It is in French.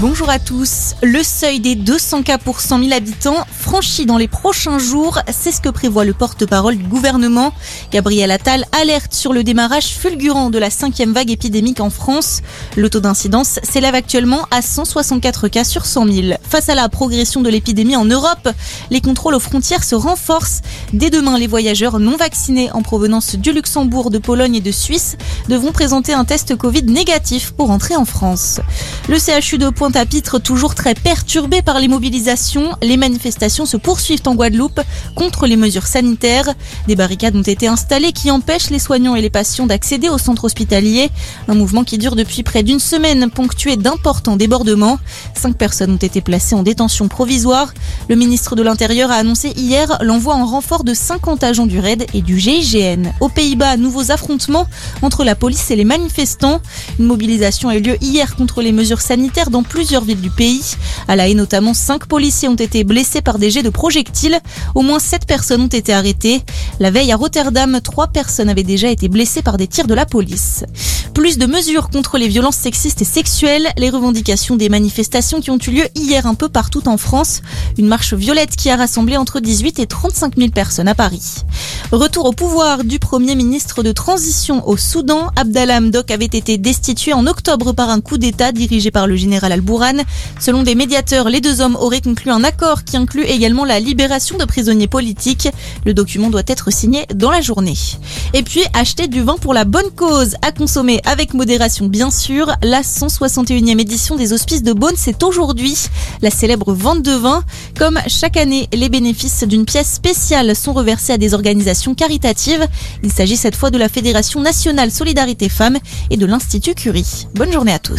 Bonjour à tous. Le seuil des 200 cas pour 100 000 habitants franchi dans les prochains jours, c'est ce que prévoit le porte-parole du gouvernement. Gabriel Attal alerte sur le démarrage fulgurant de la cinquième vague épidémique en France. Le taux d'incidence s'élève actuellement à 164 cas sur 100 000. Face à la progression de l'épidémie en Europe, les contrôles aux frontières se renforcent. Dès demain, les voyageurs non vaccinés en provenance du Luxembourg, de Pologne et de Suisse devront présenter un test Covid négatif pour entrer en France. Le CHU de Pointe-à-Pitre, toujours très perturbé par les mobilisations, les manifestations se poursuivent en Guadeloupe contre les mesures sanitaires. Des barricades ont été installées qui empêchent les soignants et les patients d'accéder au centre hospitalier. Un mouvement qui dure depuis près d'une semaine, ponctué d'importants débordements. Cinq personnes ont été placées en détention provisoire. Le ministre de l'Intérieur a annoncé hier l'envoi en renfort de 50 agents du RAID et du GIGN. Aux Pays-Bas, nouveaux affrontements entre la police et les manifestants. Une mobilisation a eu lieu hier contre les mesures sanitaires dans plusieurs villes du pays. À La Haye notamment, cinq policiers ont été blessés par des jets de projectiles. Au moins sept personnes ont été arrêtées. La veille à Rotterdam, trois personnes avaient déjà été blessées par des tirs de la police. Plus de mesures contre les violences sexistes et sexuelles, les revendications des manifestations qui ont eu lieu hier un peu partout en France. Une marche violette qui a rassemblé entre 18 et 35 000 personnes à Paris. Retour au pouvoir du premier ministre de transition au Soudan, Abdallah Hamdok avait été destitué en octobre par un coup d'État dirigé par le général Al-Bourhan. Selon des médiateurs, les deux hommes auraient conclu un accord qui inclut également la libération de prisonniers politiques. Le document doit être signé dans la journée. Et puis, acheter du vin pour la bonne cause, à consommer avec modération bien sûr. La 161e édition des Hospices de Beaune, c'est aujourd'hui la célèbre vente de vin. Comme chaque année, les bénéfices d'une pièce spéciale sont reversés à des organisations caritatives. Il s'agit cette fois de la Fédération nationale Solidarité Femmes et de l'Institut Curie. Bonne journée à tous.